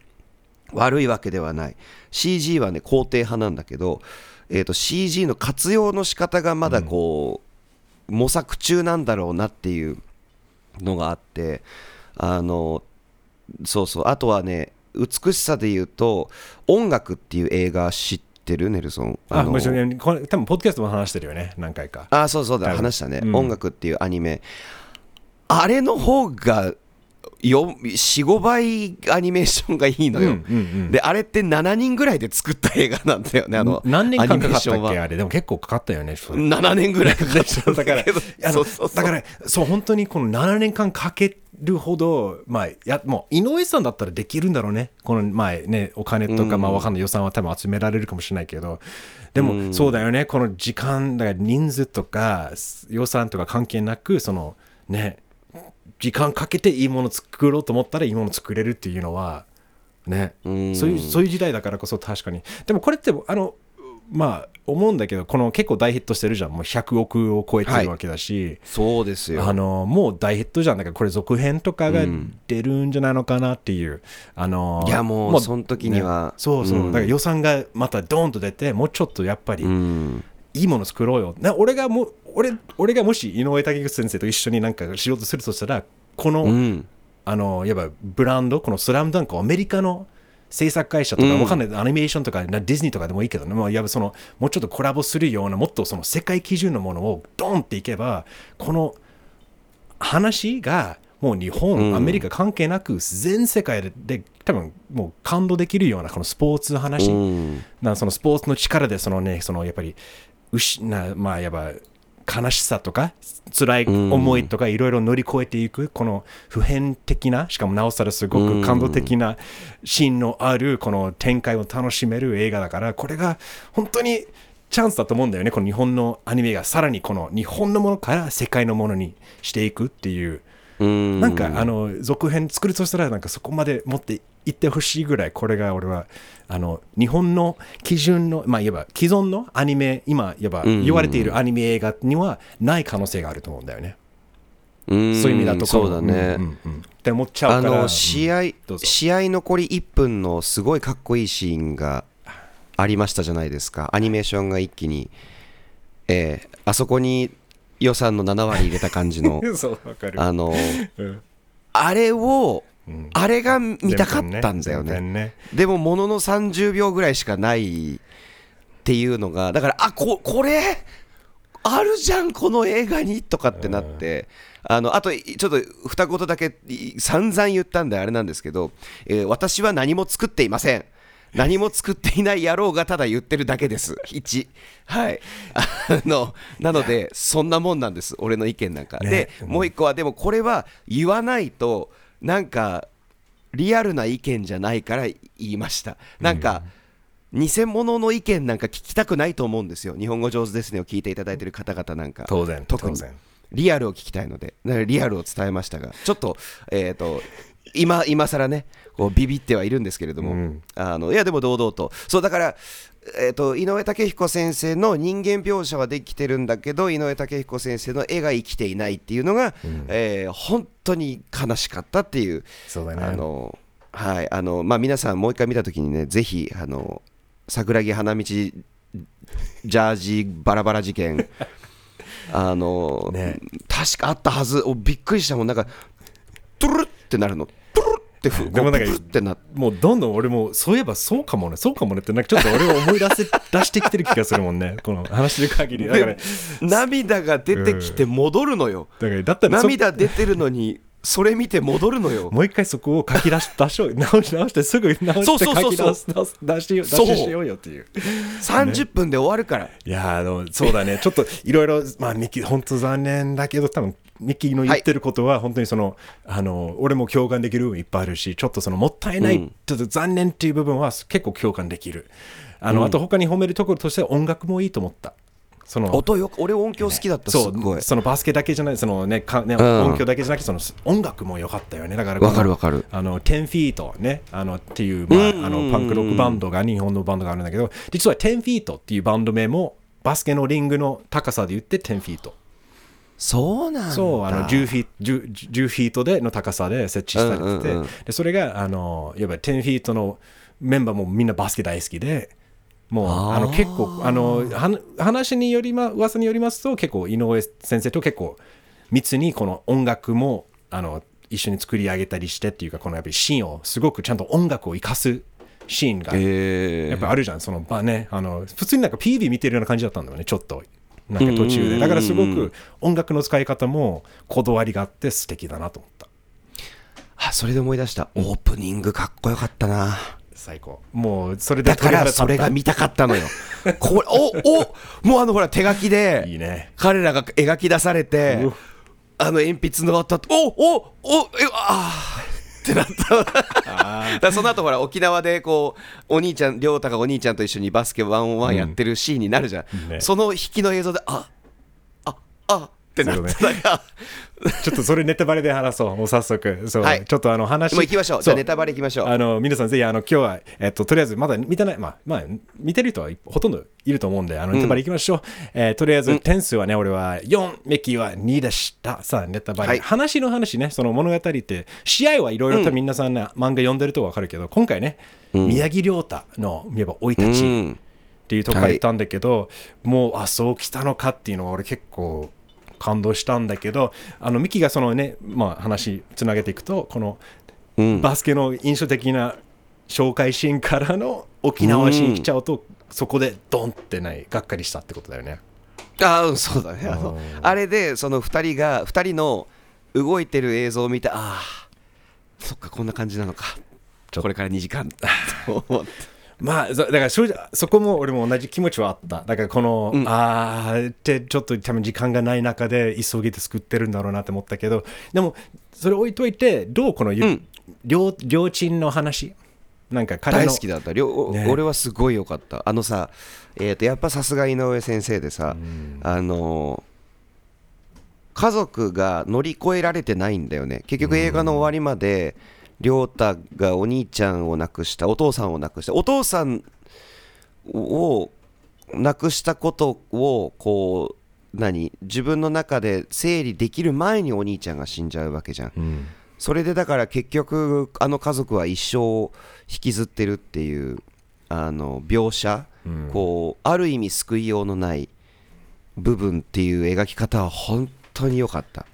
悪いわけではない。CG はね肯定派なんだけど、えー、と CG の活用の仕方がまだこう、模索中なんだろうなっていうのがあってあのそうそう。あとはね美しさで言うと「音楽」っていう映画知ってる？ネルソン。のあもちろんこれ多分ポッドキャストも話してるよね。何回か。あそうそうだ。話したね、うん。音楽っていうアニメあれの方が45倍アニメーションがいいのよ、うんうんうん。であれって7人ぐらいで作った映画なんだよねあの何年間かかったっけ？あれでも結構かかったよねそれ7年ぐらいかかっちゃうんだからだからそう本当にこの7年間かけるほどまあやもう井上さんだったらできるんだろうね。このまあねお金とか、まあわかんない予算は多分集められるかもしれないけど。でも、そうだよね。この時間だから人数とか予算とか関係なくそのね時間かけていいもの作ろうと思ったらいいもの作れるっていうのはね。ん。そういうそういう時代だからこそ確かに。でもこれってあのまあ思うんだけどこの結構大ヒットしてるじゃん。もう100億を超えてるわけだし、そうですよ。あのもう大ヒットじゃん。だからこれ続編とかが出るんじゃないのかなっていう、あのいやもうその時には。ね。そうそう、うん。だから予算がまたドーンと出てもうちょっとやっぱり、うん。いいもの作ろうよ。な俺がも俺俺がもし井上武口先生と一緒になんか仕事するとしたら、この、うん。あの、いわばブランド、このスラムダンクをアメリカの制作会社とか、うん。わかんない、アニメーションとか、なディズニーとかでもいいけどね、まあ、いわばその、もうちょっとコラボするような、もっとその世界基準のものをドンっていけば、この話が、もう日本、うん。アメリカ関係なく、全世界でで多分もう感動できるようなこのスポーツの話、うん。なそのスポーツの力でそのねそのやっぱりうしなまあやっぱ悲しさとか辛い思いとかいろいろ乗り越えていくこの普遍的なしかもなおさらすごく感動的なシーンのあるこの展開を楽しめる映画だからこれが本当にチャンスだと思うんだよね。この日本のアニメがさらにこの日本のものから世界のものにしていくっていううん。なんかあの続編作るとしたらなんかそこまで持っていってほしいぐらいこれが俺はあの日本の基準のまあいわば既存のアニメ今いわばん。言われているアニメ映画にはない可能性があると思うんだよね。うん。そういう意味だとそうだね、うんうんうん。って思っちゃあうから。の試合、試合残り1分のすごいかっこいいシーンがありましたじゃないですか。アニメーションが一気に、えーあそこに予算の7割入れた感じの。あのうん。あれを、ん。あれが見たかったんだよ全然ね。ねでもものの30秒ぐらいしかないっていうのがだからあここれ？あるじゃんこの映画に？とかってなって、あのあとちょっと二言だけい散々言ったんであれなんですけど、えー私は何も作っていません何も作っていない野郎がただ言ってるだけです。1はい。あのなのでそんなもんなんです。俺の意見なんか、ね。でうん。もう一個はでもこれは言わないとなんかリアルな意見じゃないから言いました。なんか、偽物の意見なんか聞きたくないと思うんですよ。日本語上手ですねを聞いていただいている方々なんか。当然特に当然。リアルを聞きたいので。リアルを伝えましたが。ちょっとえっ、と今今更ねこうビビってはいるんですけれども、うん。あのいやでも堂々と。そうだから、えー、と井上武彦先生の人間描写はできてるんだけど井上武彦先生の絵が生きていないっていうのが、えー本当に悲しかったっていう。そうだね。あのはいあのまあ皆さんもう一回見たときにねぜひあの桜木花道ジャージバラバラ事件 あの、ね。確かあったはず。おびっくりしたもん。なんかトゥルルってなるのってふでもなんかってなっもうどんどん俺もそういえばそうかもね。そうかもね。ってなんかちょっと俺を思い出せ出してきてる気がするもんね。この話してる限りだからで涙が出てきて戻るのよ、だからだったらそ涙出てるのにそれ見て戻るのよ。もう一回そこを書き出し出しよう直し直してすぐ直して書き出す出しよう出ししようよっていう。30分で終わるから、いやーあのそうだね。ちょっといろいろまあミッキー本当残念だけど多分ミッキーの言ってることは本当にその、あの俺も共感できる部分いっぱいあるしちょっとそのもったいない、うん。ちょっと残念っていう部分は結構共感できる。あの、あと他に褒めるところとしては音楽もいいと思った。その音よ俺音響好きだったすそっごい。うそのバスケだけじゃないそのねかね、ん。音響だけじゃなくてその音楽も良かったよね。だからわかるわかる。あの10フィートねあのっていう、まあ、あのパンクロックバンドが日本のバンドがあるんだけど実は10フィートっていうバンド名もバスケのリングの高さで言って10フィートそうなんだ。そうあの10フィ 10, 10フィートでの高さで設置されてて、うんうんうん。でそれがあのいわば10フィートのメンバーもみんなバスケ大好きでもうあの結構あのは話によりま噂によりますと結構井上先生と結構密にこの音楽もあの一緒に作り上げたりしてっていうかこのやっぱりシーンをすごくちゃんと音楽を生かすシーンがえやっぱあるじゃん、そのまあね、あの普通になんか PV 見てるような感じだったんだよね、ちょっと。なんか途中で。だからすごく音楽の使い方もこだわりがあって素敵だなと思った。あそれで思い出した。オープニングかっこよかったな。最高。もうそれでだからそれが見見たかったのよ。これおおもうあのほら手書きでいいね。彼らが描き出されてあの鉛筆の音おおおえあーってなっただその後ほら沖縄でこうお兄ちゃん亮太がお兄ちゃんと一緒にバスケワンオンワンやってるシーンになるじゃん、ね。その引きの映像であああってなったらちょっとそれネタバレで話そうもう早速。そう、はい。ちょっとあの話もう行きましょう。じゃあネタバレ行きましょう。あの皆さんぜひあの今日は、えっと、とりあえずまだ見てない、まあ、まあ、見てる人はほとんどいると思うんで、あのネタバレいきましょう。えーとりあえず点数はね、俺は4、メッキーは2でした。さあ、ネタバレ。はい。話の話ね、その物語って、試合はいろいろと皆さんね、漫画読んでるとわかるけど、今回ね、宮城亮太の、いわば生い立ち。うん。っていうとこから言ったんだけど、もうあそう来たのかっていうのは俺結構感動したんだけどあのミキがそのね、まあ、話つなげていくとこのうん。バスケの印象的な紹介シーンからの沖縄シーン来ちゃうと、そこでドンってないがっかりしたってことだよね。ああそうだね。あのあれでその2人が2人の動いてる映像を見てああそっかこんな感じなのか。これから2時間。と思ってまあ、そだから正直そこも俺も同じ気持ちはあった。だからこの、うん。あーってちょっと多分時間がない中で急ぎで作ってるんだろうなって思ったけど、でもそれ置いといて、どうこの、ん。両両親の話？なんか彼の大好きだった、ね。俺はすごい良かった。あのさ、えー、とやっぱさすが井上先生でさ、あの家族が乗り越えられてないんだよね。結局映画の終わりまで亮太がお兄ちゃんを亡くしたお父さんを亡くしたお父さんを亡くしたことをこう何？自分の中で整理できる前にお兄ちゃんが死んじゃうわけじゃん。うん。それでだから結局あの家族は一生引きずってるっていうあの描写、うん。こうある意味救いようのない部分っていう描き方は本当に良かった。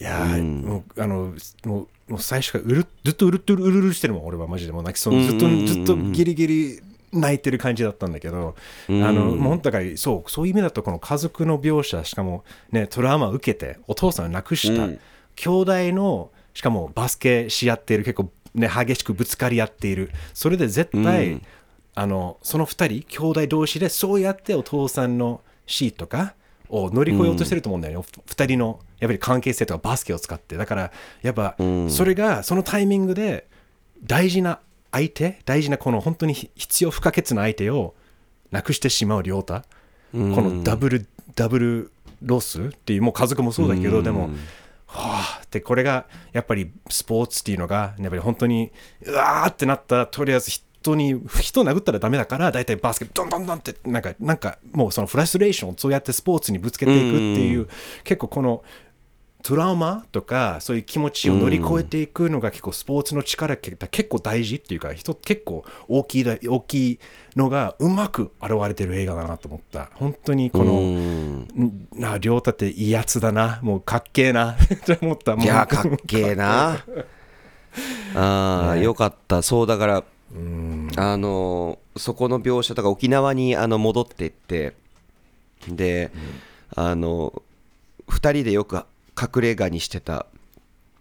いやー、うん。もうあのもうもう最初からうるずっとうるっとうるうるしてるもん俺はマジで。もう泣きそう。ずっとずっとギリギリ泣いてる感じだったんだけど、うん。あのもう本当だからそうそういう意味だとこの家族の描写しかもねトラウマを受けてお父さんを亡くした、うん。兄弟のしかもバスケし合っている結構ね激しくぶつかり合っている。それで絶対、うん。あのその2人兄弟同士でそうやってお父さんの死とかを乗り越えようとしてると思うんだよね、2人のやっぱり関係性とかバスケを使って。だからやっぱうん。それがそのタイミングで大事な相手大事なこの本当に必要不可欠な相手をなくしてしまう亮太、うん。このダブルダブルロスっていうもう家族もそうだけど、うん。でもはあでこれがやっぱりスポーツっていうのがやっぱり本当にうわーってなったらとりあえず人に人殴ったらダメだから大体バスケドンドンドンってなんかなんかもうそのフラストレーションをそうやってスポーツにぶつけていくっていう、結構このトラウマとかそういう気持ちを乗り越えていくのが結構スポーツの力結構大事っていうか人結構大きいだ大きいのがうまく現れてる映画だなと思った。本当にこの、うん。んな亮太っていいやつだな。もうかっけえな。って思った。もういやかっけえ。なああ、よかった。そうだからうんあのそこの描写とか沖縄にあの戻っていってで、あの2人でよく隠れ家にしてた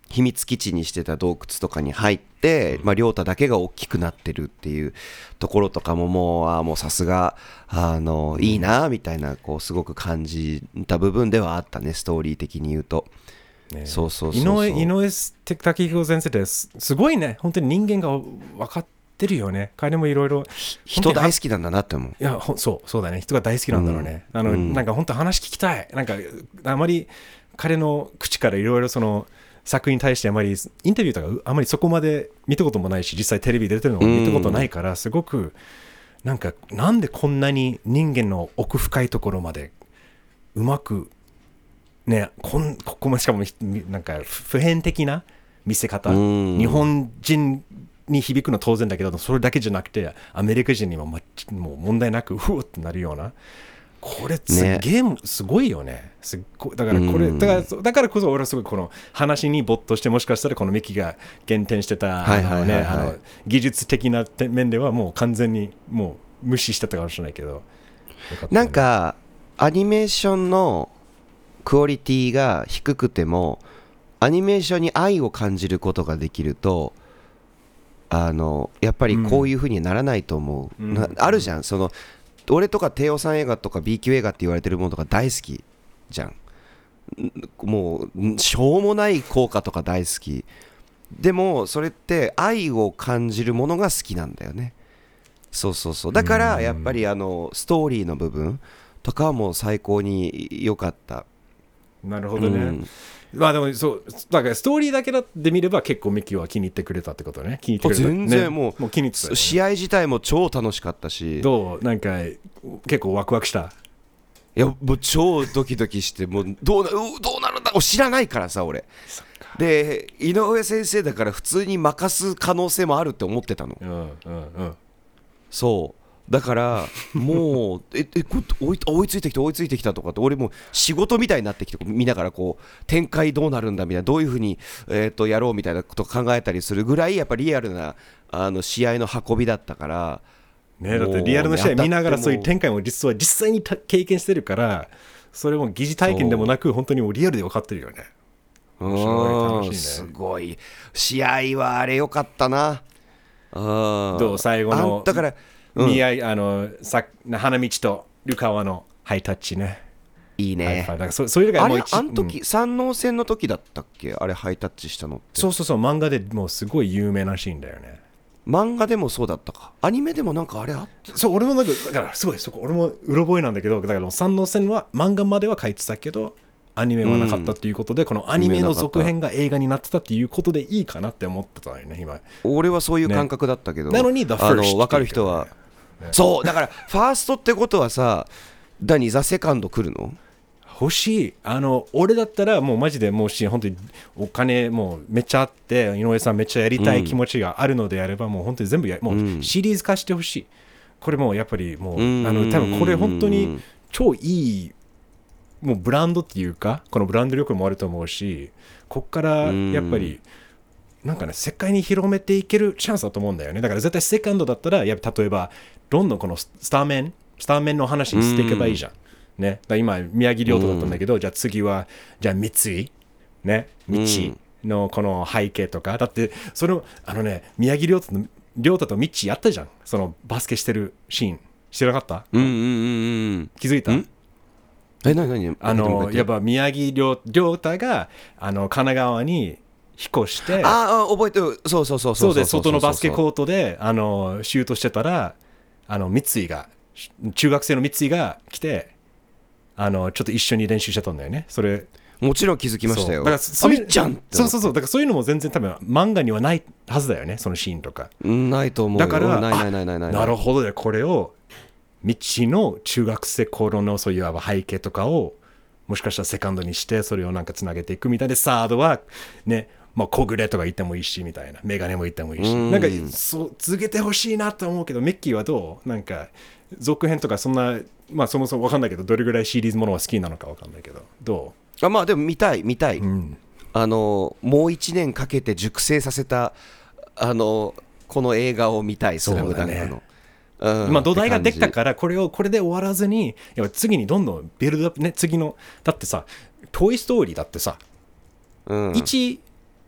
秘密基地にしてた洞窟とかに入って、まあ、亮太だけが大きくなってるっていうところとかももうあーもうさすがあのいいなみたいなこうすごく感じた部分ではあったねストーリー的に言うと。ねそうそう井上井上滝彦先生ってすすごいね。本当に人間が分かってるよね。彼もいろいろ。人大好きなんだなって思う。いやほんそうそうだね。人が大好きなんだろうね、あの、うん。なんか本当話聞きたい。なんかあまり彼の口からいろいろその作品に対してあまりインタビューとかうあまりそこまで見たこともないし実際テレビ出てるのも見たことないから、すごくなんかなんでこんなに人間の奥深いところまでうまくねこんここもしかもなんか普遍的な見せ方、うん。日本人に響くのは当然だけどそれだけじゃなくてアメリカ人にも,、ま、もう問題なくふわってなるような。これすねゲームすごいよね。すっごい。だからこれ、うん。だからだからこそ俺はすごいこの話に没頭してもしかしたらこのミキが減点してた技術的な面ではもう完全にもう無視してたかもしれないけど。ね。なんかアニメーションのクオリティが低くてもアニメーションに愛を感じることができるとあのやっぱりこういう風にならないと思う、うん。なあるじゃん。その俺とか帝王さん映画とか B 級映画って言われてるものとか大好きじゃん。んもうんしょうもない効果とか大好き。でもそれって愛を感じるものが好きなんだよね。そうそうそう。だからやっぱりあのストーリーの部分とかはもう最高に良かった。なるほどね、うんまあでもそうだからストーリーだけで見れば結構ミッキーは気に入ってくれたってことね。気に入ってくれた。全然ねもうもう気に入ってたよね。試合自体も超楽しかったし。どうなんか結構ワクワクした？いやもう超ドキドキしてもうどうなうどうなるんだ？知らないからさ俺。で井上先生だから普通に任す可能性もあるって思ってたの。うんうんうん。そうだからもう ええこ追い追いついてきた追いついてきたとかって俺もう仕事みたいになってきて見ながらこう展開どうなるんだみたいなどういうふうに、えー、とやろうみたいなことを考えたりするぐらいやっぱリアルなあの試合の運びだったからね、だってリアルな試合見ながらそういう展開も実は実際にた経験してるからそれも疑似体験でもなく本当にもうリアルで分かってるよね。ね。すごい。試合はあれよかったな。うん。どう最後のだから、うん。見合いあのさ花道とルカワのハイタッチね。いいね。だからそそういうのがあれもう一あの時、うん。山王戦の時だったっけ？あれハイタッチしたのって。そうそうそう。漫画でもうすごい有名なシーンだよね。漫画でもそうだったか。アニメでもなんかあれあっそう俺もなんかだからすごいそこ俺もうろ覚えなんだけどだから三能線は漫画までは書いてたけどアニメはなかったっていうことで、このアニメの続編が映画になってたっていうことでいいかなって思ってたよね今。俺はそういう感覚だったけど、なのに The あ First の分かる人は、そうだからファーストってことはさ何ザ・セカンド来るの？欲しい。あの俺だったらもうマジでもし本当にお金もうめっちゃあって井上さんめっちゃやりたい気持ちがあるのであれば、もう本当に全部やもうシリーズ化してほしい。これもうやっぱりもう、うん。あの多分これ本当に超いいもうブランドっていうかこのブランド力もあると思うしこっからやっぱり、なんかね世界に広めていけるチャンスだと思うんだよね。だから絶対セカンドだったらやっぱ例えばどんどんこのスターメンスターメンの話にしていけばいいじゃん、ね、だから今宮城亮太だったんだけど、じゃあ次はじゃあ三井？ね。道のこの背景とか、だってそのあのね宮城亮太の亮太とミッやったじゃん。そのバスケしてるシーン。知らなかった？うんうんうんうん気づいた？ん。え何何あのやっぱぱ宮城亮亮太があの神奈川に引っ越してああ覚えてる。そうそうそうそうで外のバスケーコートであのシュートしてたらあの三井が中学生の三井が来てあのちょっと一緒に練習してたんだよね。それもちろん気づきましたよ。だからそういうちゃんそうそうそう。だからそういうのも全然多分漫画にはないはずだよねそのシーンとか。うんないと思う。よだからないないないないないなるほどねこれを道の中学生頃のそういう背景とかをもしかしたらセカンドにしてそれをなんかつなげていくみたいでサードはねまあ小暮とか言ってもいいしみたいな。メガネも言ってもいいし。うん。なんかそう続けてほしいなと思うけどメッキーはどう？なんか続編とかそんなまあそもそも分かんないけどどれぐらいシリーズものは好きなのか分かんないけどどあまあでも見たい見たい、ううん。あのもう1年かけて熟成させたあのこの映画を見たい「スそうだね。ラムダンクの。うん。今土台ができたからこれをこれで終わらずにや次にどんどんビルドアップね次のだってさ「トイ・ストーリー」だってさ感じ一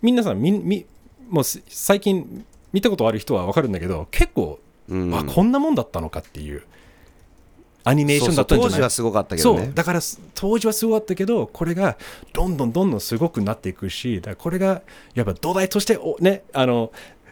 皆さんみみもうす最近見たことある人は分かるんだけど結構、うん。あこんなもんだったのかっていうアニメーションだったんじゃない？当時はすごかったけどね。そう。だからす当時はすごかったけどこれがどんどんどんどんすごくなっていくしだこれがやっぱ土台としておねあの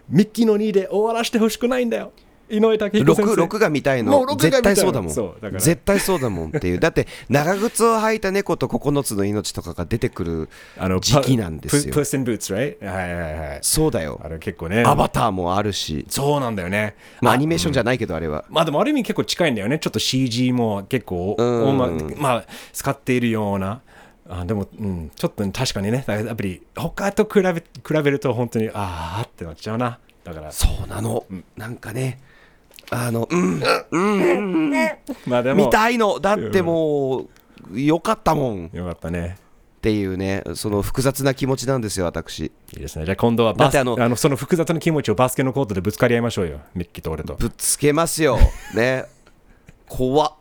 ミッキーの2で終わらせてほしくないんだよ井上武彦先生。6, 6が見たいの。もう六が見たいの。絶対そうだもん。絶対そうだもんっていう。だって長靴を履いた猫と9つの命とかが出てくるあの時期なんですよ。ププスンブーツ、right? はいはいはいそうだよ。あれ結構ね。アバターもあるし。そうなんだよね。まあアニメーションじゃないけどあれは。まあでもある意味結構近いんだよね。ちょっと CG も結構、うんおままあ、使っているような。あでも、うん、ちょっと確かにね、やっぱり他と比べ比べると本当に、ああってなっちゃうな。だから、そうなの。なんかねあのうんまあでも、見たいのだってもうよかったもん。よかったね。っていうねその複雑な気持ちなんですよ私。いいですね。じゃあ今度はバスあのあのその複雑な気持ちをバスケのコートでぶつかり合いましょうよ。ミッキーと俺と。ぶつけますよ。ね。怖っ。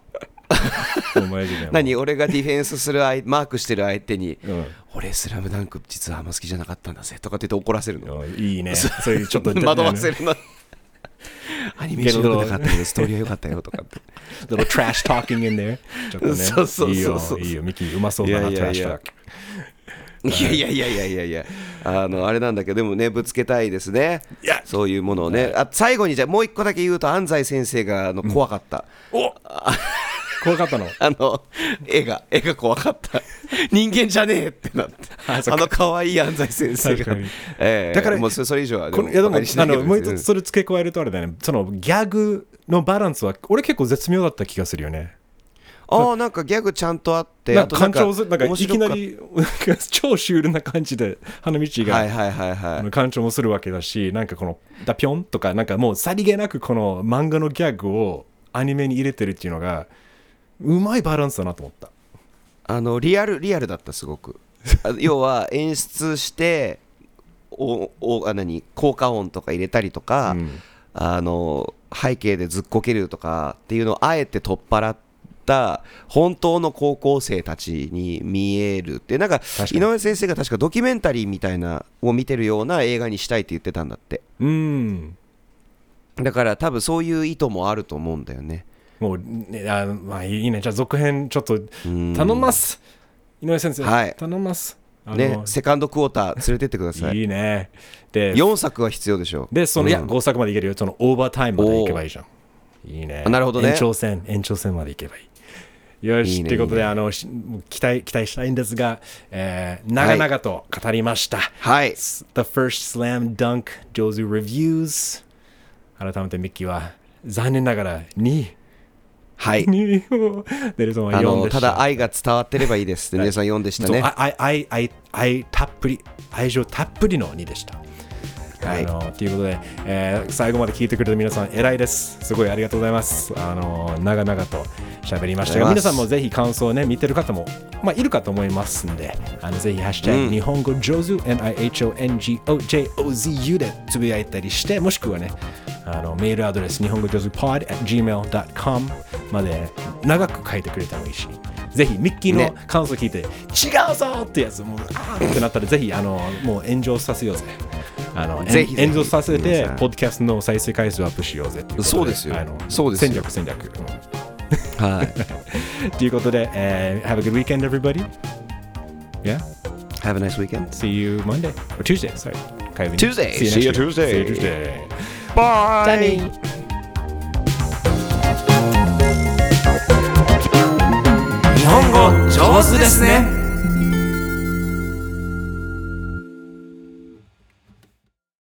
何？俺がディフェンスする相マークしてる相手に、うん。俺スラムダンク実はあんま好きじゃなかったんだぜとかって言って怒らせるの。いいね。そういうちょっと 惑わせるの アニメーション良くなかったけどストーリーは良かったよとかって。Little trash talking in there. ちょっとね。そうそうそうそう。いいよいいよ。ミキうまそうだないやいやいや。trash talk いやいやいやいや。いやい。やあのあれなんだけどでもねぶつけたいですね。そういうものをね。あ最後にじゃあもう一個だけ言うと安西先生があの怖かった、お怖かったの？あの絵が絵が怖かった。人間じゃねえってなって。あの可愛い安西先生が。ええだからもうそそれ以上はこのいやでもあのもう一つそれ付け加えるとあれだよね。そのギャグのバランスは俺結構絶妙だった気がするよね。ああなんかギャグちゃんとあってなんか感情なんかいきなり 超シュールな感じで花道が、はいはいはいはい。あの感情もするわけだしなんかこのダピョンとかなんかもうさりげなくこの漫画のギャグをアニメに入れてるっていうのがうまいバランスだなと思った。あのリアルリアルだったすごく。あ 要は演出しておおあ何効果音とか入れたりとか、うん。あの背景でずっこけるとかっていうのをあえて取っ払った本当の高校生たちに見えるってなんか井上先生が確かドキュメンタリーみたいなを見てるような映画にしたいって言ってたんだって。うん。だから多分そういう意図もあると思うんだよねもう、ね、あまあいいね。じゃあ続編ちょっとうん。頼ます。井上先生、はい。頼ます。あのねセカンドクォーター連れてってください。いいね。で4作は必要でしょでその、いやうん5作までいけるよ。そのオーバータイムまでいけばいいじゃん。いいね。あなるほどね。延長戦延長戦までいけばいい。よしということでいいね。あのし期待期待したいんですが、えー長々と語りました、はい。The first slam dunk 上手 reviews. 改めてミッキーは残念ながら2位はい。2位をデルソンはあ4でしたのた。だ愛が伝わってればいいですで皆さん4でしたね。愛愛愛愛たっぷり愛情たっぷりの2でした。はいあのということで、えー最後まで聞いてくれた皆さん偉いです。すごいありがとうございます。あの長々と喋りましたが、皆さんもぜひ感想をね見てる方もまあいるかと思いますんで、あのぜひハッシュタグ、うん日本語上手 NIHONGOJOZU でつぶやいたりして、もしくはねあのメールアドレス日本語上手 pod at gmail.com まで長く書いてくれてもいいし。ぜひミッキーのね感想聞いて、違うぞってやつもうあーってなったらぜひあのもう炎上させようぜあのぜひぜひ炎上させてポッドキャストの再生回数をアップしようぜっていうそうですよあのそうですよ戦略戦略、はいうんということで、えー Have a good weekend everybody Yeah Have a nice weekend See you Monday or Tuesday sorry Tuesday. See See you next week. Tuesday. See you Tuesday Bye 日本語上手ですね